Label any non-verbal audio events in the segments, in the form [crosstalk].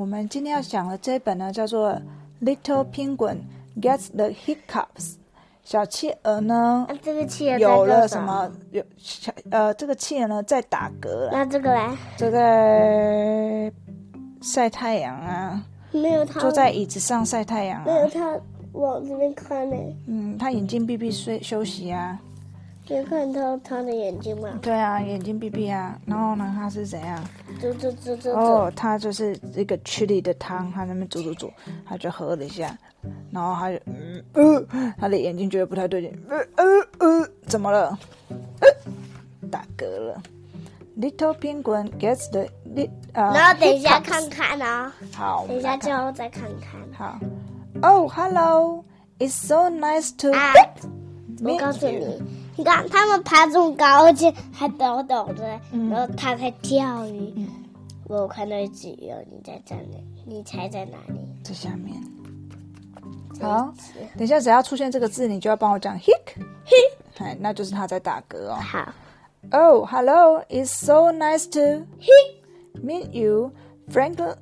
我们今天要讲的这一本呢，叫做《Little Penguin Gets the Hiccups》。小企鹅呢，那这个企鹅有了什么？有小呃，这个企鹅呢在打嗝了，那这个嘞？这在晒太阳啊，没有它，坐在椅子上晒太阳啊。没有它往这边看呢。嗯，他眼睛闭闭睡休息啊。有看到他的眼睛吗？对啊，眼睛闭闭啊。然后呢，他是怎样？走走走走哦，，他就是一个 chili 的汤，他在那边煮煮煮，他就喝了一下，然后他就嗯呃，他的眼睛觉得不太对劲，呃呃呃，怎么了？呃，打嗝了。Little penguin gets the lit 呃，然后等一下看看啊，好，等一下之后再看看。好。Oh, hello! It's so nice to 啊，我 meet 告诉 you. 你，你看他们爬这么高，而且还抖抖的，嗯然后他在钓鱼。我看到一只鱼哦，你在这里，你猜在哪里？在下面。好等一下，只要出现这个字，你就要帮我讲 hic，哎，那就是他在打嗝哦。好，Oh, hello! It's so nice to meet you. Franklin,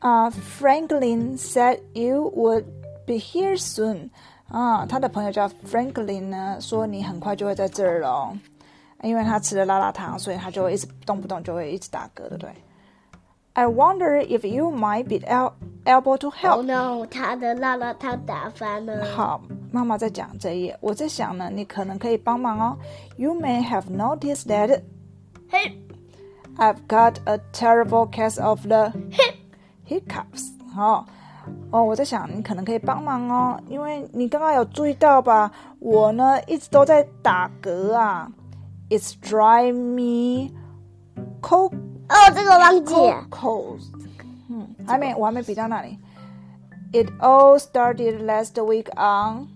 uh, Franklin said you would be here soon. 啊，他的朋友叫 Franklin 呢，说你很快就会在这儿喽。因为他吃了辣辣汤，所以他就会一直动不动就会一直打嗝，对不对？I wonder if you might be able to 哦 help. no，他的辣辣汤打翻了。好，妈妈在讲这一页，我在想呢，你可能可以帮忙哦。You may have noticed that 嘿，I've got a terrible case of the hiccups。哦哦，我在想你可能可以帮忙哦，因为你刚刚有注意到吧？我呢一直都在打嗝啊。It's drive me cold 哦，这个忘记了。cold。嗯，还没，我还没比到那里。It all started last week on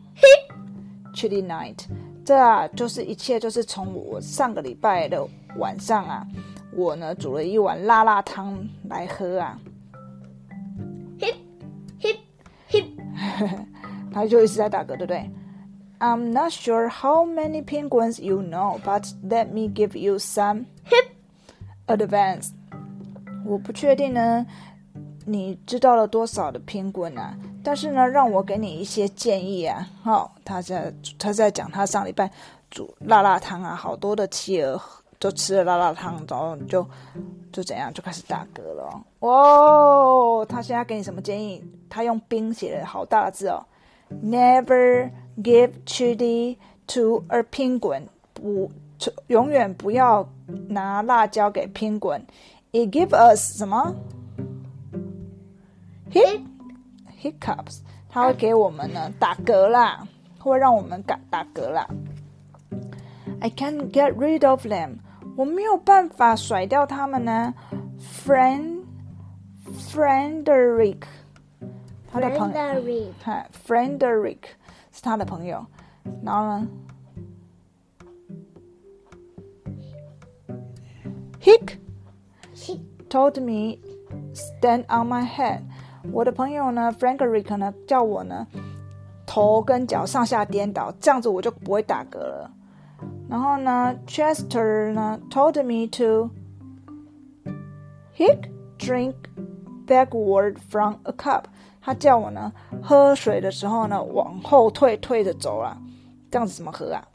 [laughs] chilly night。这啊，就是一切就是从我上个礼拜的晚上啊，我呢煮了一碗辣辣汤来喝啊。[laughs] 他就一直在打嗝，对不对？I'm not sure how many penguins you know, but let me give you some hip advance。我不确定呢，你知道了多少的偏棍啊？但是呢，让我给你一些建议啊。好、他在他在讲他上礼拜煮辣辣汤啊，好多的企鹅就吃了辣辣汤，然后就就怎样就开始打嗝了哦。他现在给你什么建议？他用冰写了好大的字哦，Never give chili to a penguin。不，永远不要拿辣椒给 penguin。It give us 什么？Hic hiccups，它会给我们呢打嗝啦，会让我们打打嗝啦。I can't get rid of them，我没有办法甩掉他们呢。Friend Frederick，他的朋友，Frederick 是他的朋友。然后呢，Hick told me stand on my head。我的朋友呢，Frederick 呢叫我呢头跟脚上下颠倒，这样子我就不会打嗝了。然后呢，Chester 呢 told me to hic drink backward from a cup。他叫我呢喝水的时候呢往后退，退着走啊，这样子怎么喝啊？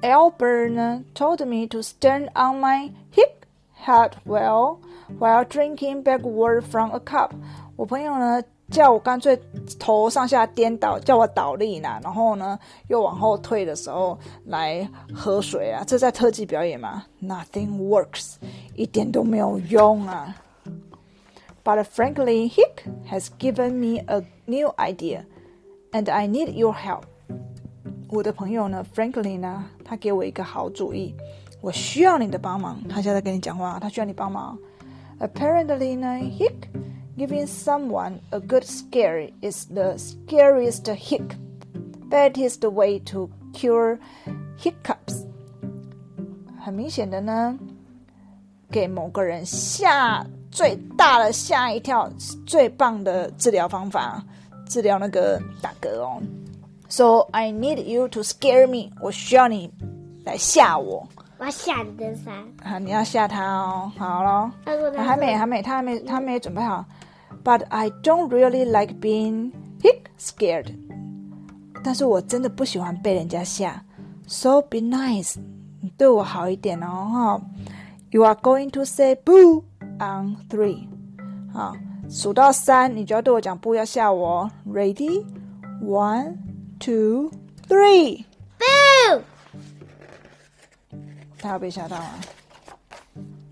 Albert 呢 told me to stand on my hip head well while drinking backward from a cup。我朋友呢 叫我干脆头上下颠倒，叫我倒立呢，然后呢又往后退的时候来喝水啊，这在特技表演吗？Nothing works，一点都没有用啊。But frankly, Hick has given me a new idea, and I need your help. 我的朋友呢，Frankly 呢，他给我一个好主意，我需要你的帮忙。他现在跟你讲话，他需要你帮忙。Apparently 呢，Hick giving someone a good scare is the scariest hick. That is the way to cure hiccups. 很明显的呢，给某个人吓最大的吓一跳，是最棒的治疗方法，治疗那个打嗝哦。So I need you to scare me，我需要你来吓我。我要吓你的伞。啊，你要吓他哦。好咯，还没，还没，他还没，他没准备好。But I don't really like being hic scared. 但是我真的不喜欢被人家吓。So be nice，你对我好一点哦，哈。You are going to say boo on three，好，数到三，你就要对我讲不，要吓我。Ready? One, two, three. Boo！他有被吓到吗？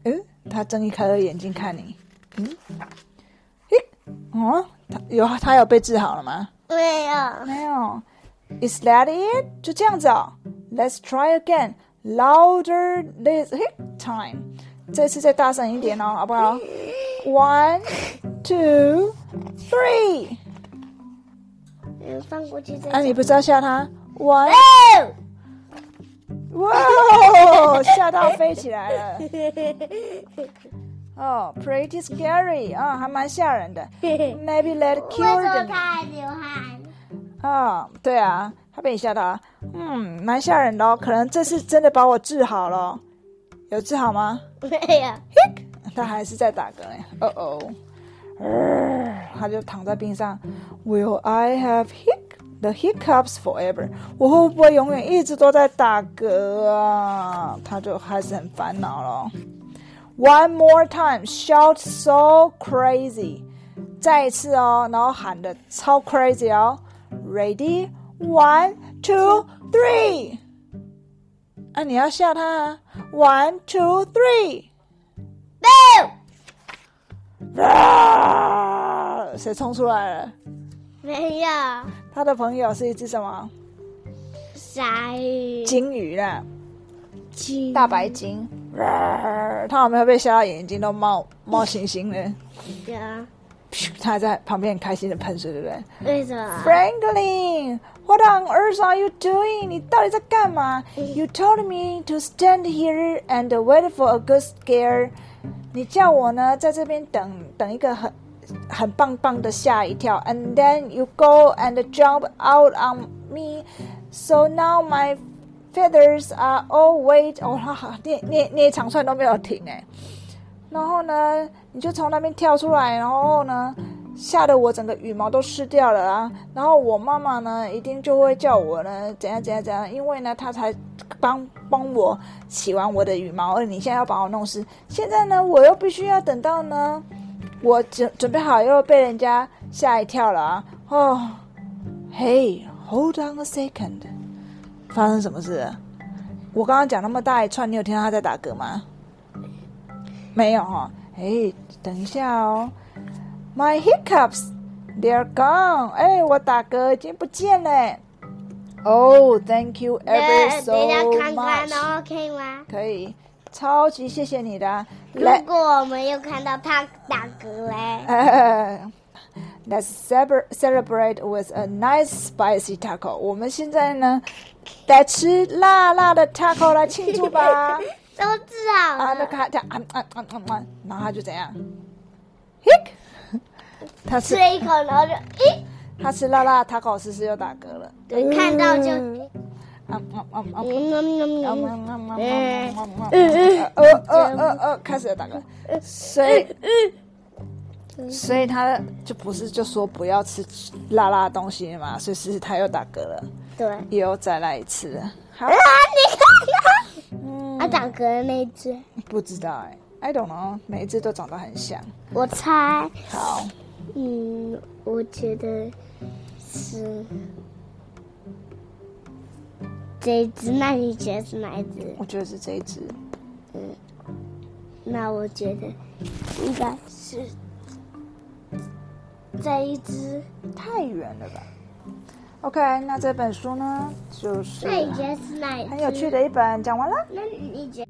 嗯，他睁一开二眼睛看你。嗯，嘿， 哦，他有他有被治好了吗？没有。没有。Is that it？就这样子哦。Let's try again. Louder this time. 这次再大声一点哦，好不好？One, two, three. 嗯，放过去再啊，你不是要吓他？One，Boo！哇，吓到飞起来了。哦、p r e t t y scary 啊、还蛮吓人的。Maybe let 为 [laughs] cure 什么他还流汗？啊、对啊，他被你吓到啊，嗯，蛮吓人的哦。可能这次真的把我治好了，有治好吗？没有。他还是在打嗝哎，哦哦，呃他就躺在冰上。Will I have hic the hiccups forever？我会不会永远一直都在打嗝啊？他就开始很烦恼了。One more time, shout so crazy！再一次哦，然后喊的超 crazy 哦。Ready? One, two, three！啊，你要吓他啊！One, two, three！Boo！啊！谁冲出来了？没有。他的朋友是一只什么鲨鱼。鲸鱼啦，金大白鲸。啊他有没有被吓到眼睛都冒冒星星了？有。噗他还在旁边很开心的喷水，对不对为什么？ ？Franklin，what on earth are you doing？你到底在干嘛？You told me to stand here and wait for a good scare。你叫我呢，在这边等等一个很很棒棒的吓一跳，and then you go and jump out on me。So now my feathers are all wet。哦，哈哈，那那那一长串都没有停哎。然后呢，你就从那边跳出来，然后呢，吓得我整个羽毛都湿掉了啊！然后我妈妈呢，一定就会叫我呢，怎样怎样怎样，因为呢，她才帮帮我洗完我的羽毛，而你现在要把我弄湿，现在呢，我又必须要等到呢，我准准备好又被人家吓一跳了啊！哦，Hey，hold on a second，发生什么事了？我刚刚讲那么大一串，你有听到他在打嗝吗？没有哈、哎，等一下哦，My hiccups, they're gone。哎，我打嗝已经不见了。Oh, thank you 等 ever 等一下 so 看看 much。，OK 吗？可以，超级谢谢你的啊。如果我们又看到他打嗝嘞，呃 [laughs] [laughs] Let's celebra- celebrate with a nice spicy taco。我们现在呢，来吃辣辣的 taco 来庆祝吧。都治好啊，那了。看他啊啊啊啊啊，然后他就怎样？hic，他吃吃了一口，然后就咦，他吃辣辣 taco，思思又打嗝了。对，看到就啊啊啊啊！嗯嗯嗯嗯，嗯，嗯，嗯，嗯，嗯，开始打嗝，所以所以他就不是就说不要吃辣辣的东西嘛，所以其实他又打嗝了，对。又再来一次了。好啊，，你看嗯他打嗝的那一只，不知道哎，I don't know，每一只都长得很像。我猜，好，嗯，我觉得是这一只。那你觉得是哪一只？我觉得是这一只。嗯那我觉得应该是这一只。太远了吧？OK，那这本书呢，就是？很有趣的一本，讲完了。那你觉